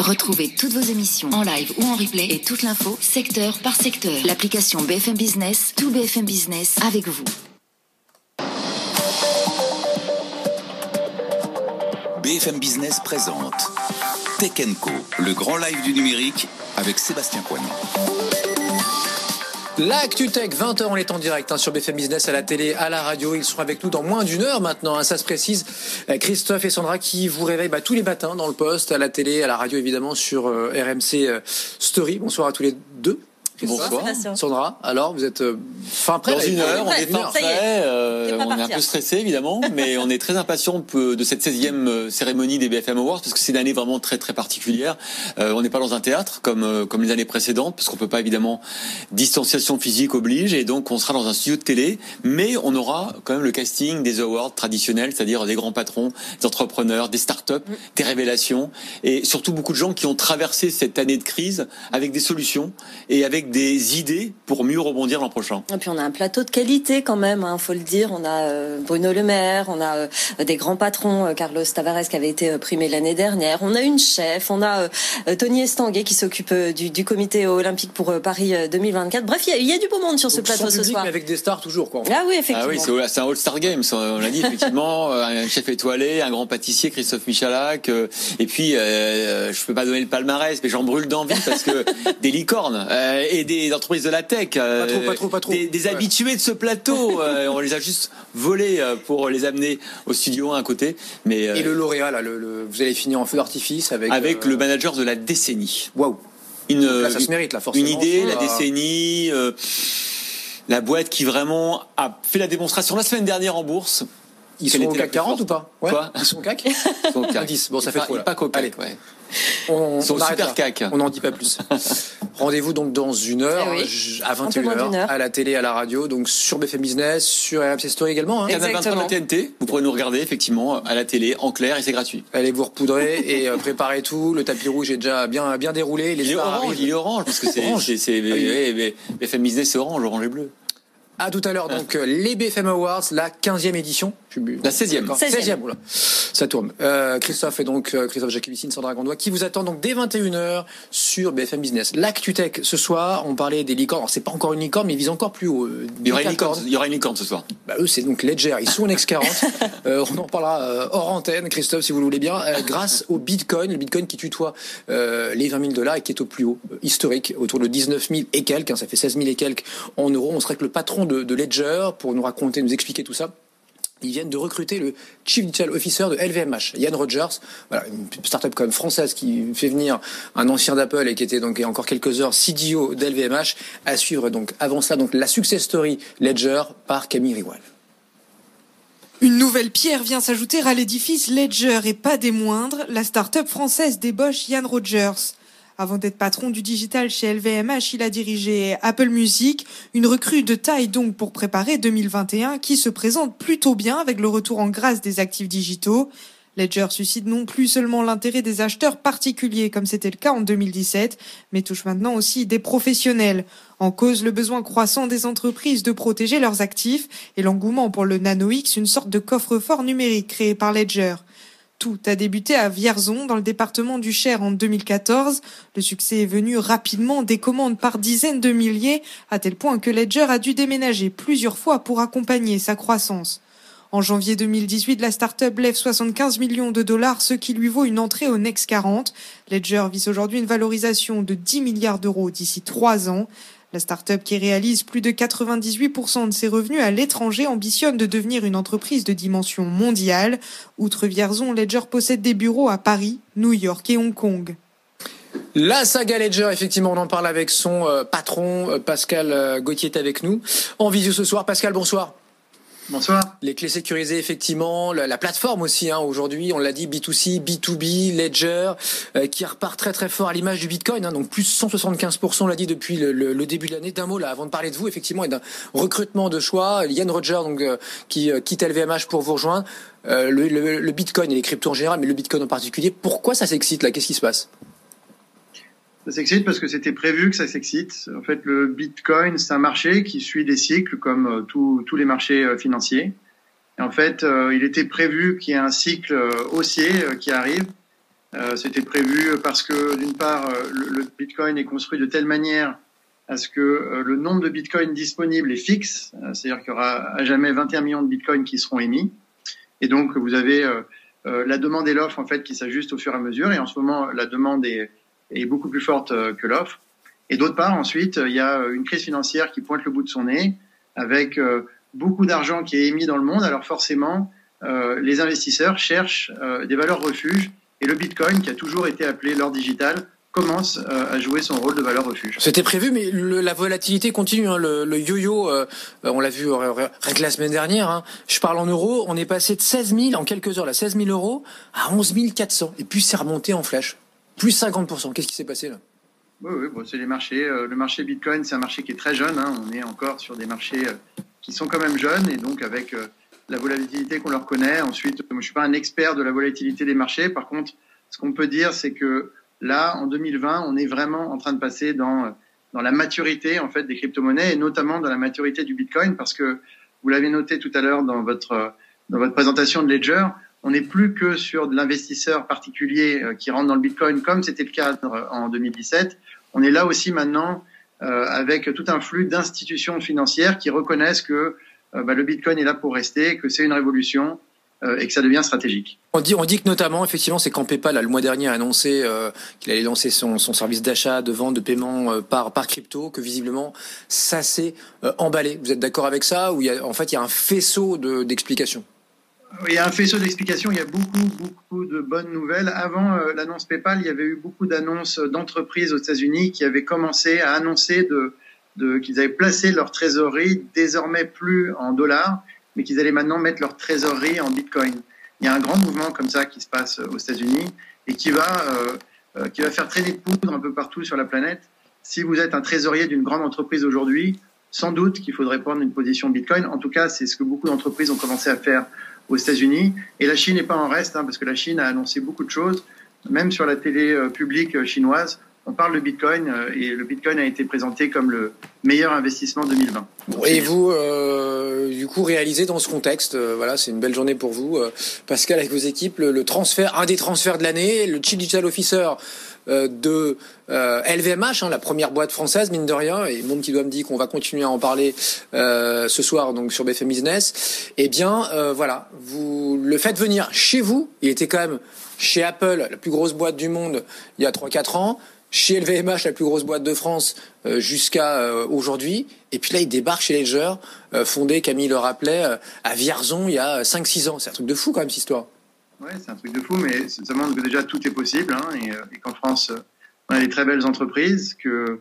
Retrouvez toutes vos émissions en live ou en replay et toute l'info secteur par secteur. L'application BFM Business, tout BFM Business avec vous. BFM Business présente Tech Co, le grand live du numérique avec Sébastien Coignon. L'actu tech, 20h, on est en direct hein, sur BFM Business, à la télé, à la radio. Ils seront avec nous dans moins d'une heure maintenant, hein, ça se précise. Euh, Christophe et Sandra qui vous réveillent bah, tous les matins dans le poste, à la télé, à la radio évidemment, sur euh, RMC euh, Story. Bonsoir à tous les deux. Bonsoir. Sandra, alors vous êtes euh, fin prêt Dans une heure, on est fin prêt. euh, on est un peu stressé évidemment, mais on est très impatient de cette 16e euh, cérémonie des BFM Awards parce que c'est une année vraiment très très particulière. Euh, on n'est pas dans un théâtre comme comme les années précédentes parce qu'on peut pas évidemment distanciation physique oblige et donc on sera dans un studio de télé, mais on aura quand même le casting des awards traditionnels, c'est-à-dire des grands patrons, des entrepreneurs, des startups, des révélations et surtout beaucoup de gens qui ont traversé cette année de crise avec des solutions et avec des idées pour mieux rebondir l'an prochain. Et puis on a un plateau de qualité quand même, hein, faut le dire. On a euh, Bruno Le Maire, on a euh, des grands patrons, euh, Carlos Tavares qui avait été euh, primé l'année dernière. On a une chef, on a Tony Estanguet qui s'occupe euh, du, du comité olympique pour euh, Paris euh, 2024. Bref, il y, a- il y a du beau monde sur ce plateau sans ce public, soir. mais avec des stars toujours quoi. Ah oui, effectivement. Ah oui, c'est un All-Star Game, on l'a dit effectivement, un chef étoilé, un grand pâtissier, Christophe Michalak, euh, et puis euh, je peux pas donner le palmarès, mais j'en brûle d'envie parce que des licornes euh, et des entreprises de la tech, euh, Pas trop, pas trop, pas trop. des, des Ouais. habitués de ce plateau, euh, on les a juste volés euh, pour les amener au studio à un côté, mais Et le lauréat là, le, le- vous allez finir en feu d'artifice avec. avec le manager de la décennie. Waouh. Une, Là, ça se mérite là forcément. une idée, la Ah. décennie, euh, la boîte qui vraiment a fait la démonstration la semaine dernière en bourse. Ils sont au CAC plus 40 ou pas Ouais. Quoi Ils sont au CAC Son CAC. Indice. Bon, ça fait pas- trop, là. Pas qu'au CAC, Allez. ouais. On, Ils sont on au super là. CAC. On n'en dit pas plus. Rendez-vous donc dans une heure, Eh oui. à Un peu moins d'une 21h, heure. à la télé, à la radio, donc sur BFM Business, sur RMC Story également. hein. Canal 23 de la Exactement. TNT, vous pourrez nous regarder effectivement à la télé en clair et c'est gratuit. Allez vous repoudrer et euh, préparez tout. Le tapis rouge est déjà bien, bien déroulé. Les Il est orange, il est orange parce que c'est Orange. c'est c'est- Ah oui. ouais, mais BFM Business c'est orange, orange et bleu. À tout à l'heure, donc euh, les BFM Awards, la 15e édition. La 16e. D'accord. 16e. 16e, oula. Ça tourne. Euh, Christophe et donc euh, Christophe Jacobicine, Sandra Gandois, qui vous attend donc dès 21h sur BFM Business. L'ActuTech, ce soir, on parlait des licornes. Alors, c'est pas encore une licorne, mais ils visent encore plus haut. euh, Il y aura une licorne. licorne, il y aura une licorne ce soir. Bah, eux, c'est donc Ledger. Ils sont en X40. Euh, on en parlera euh, hors antenne, Christophe, si vous le voulez bien, euh, grâce au Bitcoin, le Bitcoin qui tutoie euh, les 20 000 dollars et qui est au plus haut, euh, historique, autour de 19 000 et quelques. hein, ça fait 16 000 et quelques en euros. On serait que le patron de, Ledger pour nous raconter, nous expliquer tout ça. Ils viennent de recruter le Chief Digital Officer de LVMH, Yann Rogers, voilà, une startup quand française qui fait venir un ancien d'Apple et qui était donc encore quelques heures CDO d'LVMH, à suivre donc avant ça donc la success story Ledger par Camille Riwal. Une nouvelle pierre vient s'ajouter à l'édifice Ledger et pas des moindres, la start-up française débauche Ian Rogers. Avant d'être patron du digital chez LVMH, il a dirigé Apple Music, une recrue de taille donc pour préparer 2021 qui se présente plutôt bien avec le retour en grâce des actifs digitaux. Ledger suscite non plus seulement l'intérêt des acheteurs particuliers comme c'était le cas en 2017, mais touche maintenant aussi des professionnels. En cause le besoin croissant des entreprises de protéger leurs actifs et l'engouement pour le Nano X, une sorte de coffre-fort numérique créé par Ledger. Tout a débuté à Vierzon, dans le département du Cher, en 2014. Le succès est venu rapidement, des commandes par dizaines de milliers, à tel point que Ledger a dû déménager plusieurs fois pour accompagner sa croissance. En janvier 2018, la start-up lève 75 millions de dollars, ce qui lui vaut une entrée au Next 40. Ledger vise aujourd'hui une valorisation de 10 milliards d'euros d'ici trois ans. La start-up qui réalise plus de 98% de ses revenus à l'étranger ambitionne de devenir une entreprise de dimension mondiale. Outre Vierzon, Ledger possède des bureaux à Paris, New York et Hong Kong. La saga Ledger, effectivement, on en parle avec son euh, patron, euh, Pascal euh, Gauthier est avec nous. En visio ce soir. Pascal, bonsoir. Bonsoir. Les clés sécurisées, effectivement, la, plateforme aussi, hein, aujourd'hui, on l'a dit, B2C, B2B, Ledger, euh, qui repart très très fort à l'image du Bitcoin, hein, donc plus 175%, on l'a dit depuis le, début de l'année. D'un mot là, avant de parler de vous, effectivement, et d'un recrutement de choix, Yann Roger, donc euh, qui euh, quitte LVMH pour vous rejoindre. Le, le, Bitcoin et les cryptos en général, mais le Bitcoin en particulier, pourquoi ça s'excite là? Qu'est-ce qui se passe? Ça s'excite parce que c'était prévu que ça s'excite. En fait, le Bitcoin, c'est un marché qui suit des cycles comme euh, tous les marchés euh, financiers. Et en fait, euh, il était prévu qu'il y ait un cycle haussier qui arrive. C'était prévu parce que d'une part, le, Bitcoin est construit de telle manière à ce que le nombre de Bitcoins disponibles est fixe, c'est-à-dire qu'il y aura à jamais 21 millions de Bitcoins qui seront émis. Et donc, vous avez la demande et l'offre en fait qui s'ajustent au fur et à mesure. Et en ce moment, la demande est est beaucoup plus forte euh, que l'offre. Et d'autre part, ensuite, il y a euh, une crise financière qui pointe le bout de son nez, avec euh, beaucoup d'argent qui est émis dans le monde. Alors forcément, les investisseurs cherchent des valeurs refuges. Et le Bitcoin, qui a toujours été appelé l'or digital, commence à jouer son rôle de valeur refuge. C'était prévu, mais la volatilité continue. Hein. Le, yo-yo, on l'a vu la semaine dernière. Hein. Je parle en euros, on est passé de 16 000 en quelques heures, là, 16 000 euros à 11 400. Et puis c'est remonté en flèche. Plus 50%. Qu'est-ce qui s'est passé là? Oui, oui c'est les marchés. Euh, le marché Bitcoin, c'est un marché qui est très jeune. Hein. On est encore sur des marchés euh, qui sont quand même jeunes et donc avec euh, la volatilité qu'on leur connaît. Ensuite, je suis pas un expert de la volatilité des marchés. Par contre, ce qu'on peut dire, c'est que là, en 2020, on est vraiment en train de passer dans dans la maturité en fait des crypto-monnaies et notamment dans la maturité du Bitcoin parce que vous l'avez noté tout à l'heure dans votre dans votre présentation de Ledger, on n'est plus que sur de l'investisseur particulier euh, qui rentre dans le Bitcoin comme c'était le cas en 2017. On est là aussi maintenant euh, avec tout un flux d'institutions financières qui reconnaissent que euh, bah, le Bitcoin est là pour rester, que c'est une révolution et que ça devient stratégique. On dit, on dit que notamment, effectivement, c'est quand PayPal, le mois dernier, a annoncé qu'il allait lancer son, service d'achat, de vente, de paiement par, par crypto, que visiblement, ça s'est emballé. Vous êtes d'accord avec ça Ou il y a, en fait, il y a un faisceau d'explications? Il y a un faisceau d'explications, il y a beaucoup, beaucoup de bonnes nouvelles. Avant euh, l'annonce PayPal, il y avait eu beaucoup d'annonces d'entreprises aux États-Unis qui avaient commencé à annoncer de, de, qu'ils avaient placé leur trésorerie désormais plus en dollars, mais qu'ils allaient maintenant mettre leur trésorerie en Bitcoin. Il y a un grand mouvement comme ça qui se passe aux États-Unis et qui va, euh, euh, qui va faire traîner de poudre un peu partout sur la planète. Si vous êtes un trésorier d'une grande entreprise aujourd'hui, sans doute qu'il faudrait prendre une position Bitcoin. En tout cas, c'est ce que beaucoup d'entreprises ont commencé à faire aux États-Unis. Et la Chine n'est pas en reste, hein, parce que la Chine a annoncé beaucoup de choses, même sur la télé euh, publique euh, chinoise. On parle de Bitcoin euh, et le Bitcoin a été présenté comme le meilleur investissement 2020. Et vous, du coup, réalisez dans ce contexte, voilà, c'est une belle journée pour vous, Pascal, avec vos équipes, le, transfert, un des transferts de l'année, le Chief Digital Officer de LVMH, hein, la première boîte française, mine de rien, et monde qui doit me dire qu'on va continuer à en parler ce soir donc sur BFM Business. Eh bien, voilà, vous le faites venir chez vous. Il était quand même chez Apple, la plus grosse boîte du monde, il y a 3-4 ans, chez LVMH, la plus grosse boîte de France, euh, jusqu'à euh, aujourd'hui. Et puis là, il débarque chez Ledger, euh, fondé, Camille le rappelait, à Vierzon il y a 5-6 ans. C'est un truc de fou quand même, cette histoire. Oui, c'est un truc de fou, mais ça montre que déjà tout est possible hein, et, qu'en France, on a des très belles entreprises, que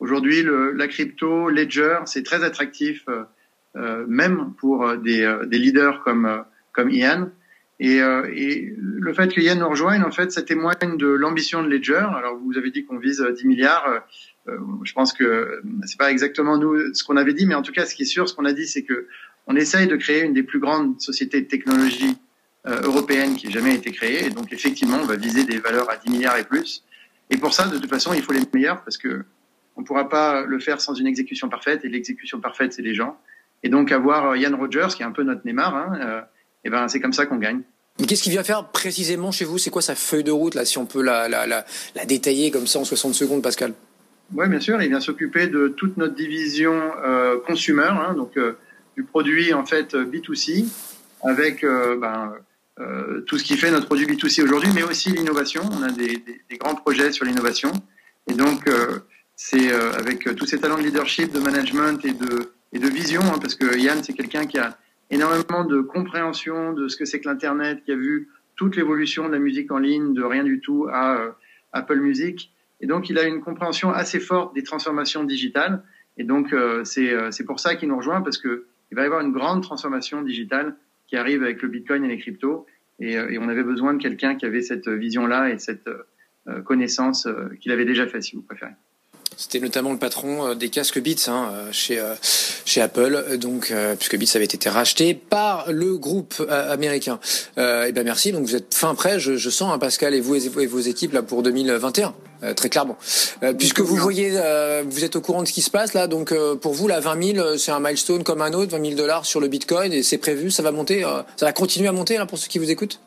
aujourd'hui, la crypto, Ledger, c'est très attractif, même pour des, des, leaders comme, comme Ian. Et, euh, et, le fait que Yann nous rejoigne, en fait, ça témoigne de l'ambition de Ledger. Alors, vous avez dit qu'on vise 10 milliards. Euh, euh, je pense que c'est pas exactement nous ce qu'on avait dit, mais en tout cas, ce qui est sûr, ce qu'on a dit, c'est que on essaye de créer une des plus grandes sociétés de technologie européenne qui ait jamais été créée. Et donc, effectivement, on va viser des valeurs à 10 milliards et plus. Et pour ça, de toute façon, il faut les meilleurs parce que on ne pourra pas le faire sans une exécution parfaite. Et l'exécution parfaite, c'est les gens. Et donc, avoir Yann Rogers, qui est un peu notre Neymar, hein, et ben, c'est comme ça qu'on gagne. Qu'est-ce qu'il vient faire précisément chez vous? C'est quoi sa feuille de route, là, si on peut la, la, la, détailler comme ça en 60 secondes, Pascal? Oui, bien sûr. Il vient s'occuper de toute notre division euh, consumer, hein, donc euh, du produit en fait B2C, avec euh, ben, euh, tout ce qui fait notre produit B2C aujourd'hui, mais aussi l'innovation. On a des, grands projets sur l'innovation. Et donc, euh, c'est avec tous ces talents de leadership, de management et de, et de vision, hein, parce que Yann, c'est quelqu'un qui a énormément de compréhension de ce que c'est que l'Internet, qui a vu toute l'évolution de la musique en ligne, de rien du tout à euh, Apple Music. Et donc, il a une compréhension assez forte des transformations digitales. Et donc, euh, c'est euh, pour ça qu'il nous rejoint, parce que il va y avoir une grande transformation digitale qui arrive avec le Bitcoin et les cryptos. Et, et on avait besoin de quelqu'un qui avait cette vision-là et cette connaissance qu'il avait déjà fait, si vous préférez. C'était notamment le patron euh, des casques Beats hein, euh, chez euh, chez Apple, donc puisque Beats avait été racheté par le groupe américain. et ben merci. Donc vous êtes fin prêt, je, je sens, hein, Pascal et vous et vos équipes là pour 2021. très clairement. puisque vous voyez, vous êtes au courant de ce qui se passe là, donc pour vous, la 20 000, c'est un milestone comme un autre, 20 000 dollars sur le Bitcoin, et c'est prévu, ça va monter, ça va continuer à monter là pour ceux qui vous écoutent?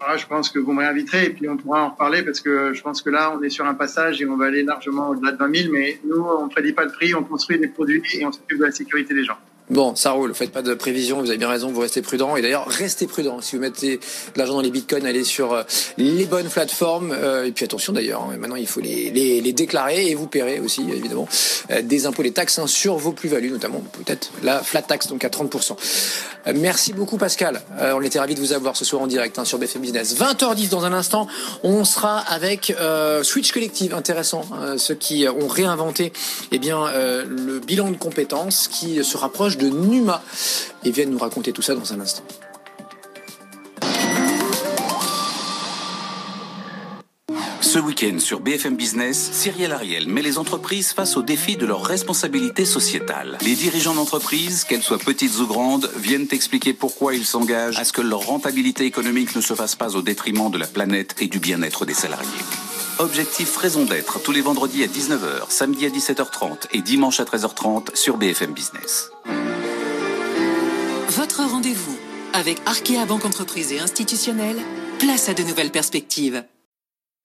Ah, je pense que vous me réinviterez et puis on pourra en reparler parce que je pense que là, on est sur un passage et on va aller largement au-delà de 20 000. Mais nous, on ne prédit pas le prix, on construit des produits et on s'occupe de la sécurité des gens. Bon, ça roule. Faites pas de prévision. Vous avez bien raison. Vous restez prudent. Et d'ailleurs, restez prudent. Si vous mettez de l'argent dans les bitcoins, allez sur euh, les bonnes plateformes. Euh, et puis attention d'ailleurs. Hein, maintenant, il faut les, les, les, déclarer et vous paierez aussi, évidemment, euh, des impôts, les taxes hein, sur vos plus-values, notamment peut-être la flat tax, donc à 30%. merci beaucoup, Pascal. on était ravis de vous avoir ce soir en direct hein, sur BFM Business. 20h10 dans un instant. On sera avec Switch Collective. Intéressant. ceux qui ont réinventé, eh bien, le bilan de compétences qui se rapproche de Numa et viennent nous raconter tout ça dans un instant. Ce week-end sur BFM Business, Cyril Ariel met les entreprises face au défi de leur responsabilité sociétale. Les dirigeants d'entreprises, qu'elles soient petites ou grandes, viennent expliquer pourquoi ils s'engagent à ce que leur rentabilité économique ne se fasse pas au détriment de la planète et du bien-être des salariés. Objectif Raison d'être tous les vendredis à 19h, samedi à 17h30 et dimanche à 13h30 sur BFM Business. Votre rendez-vous avec Arkea Banque Entreprise et Institutionnelle, place à de nouvelles perspectives.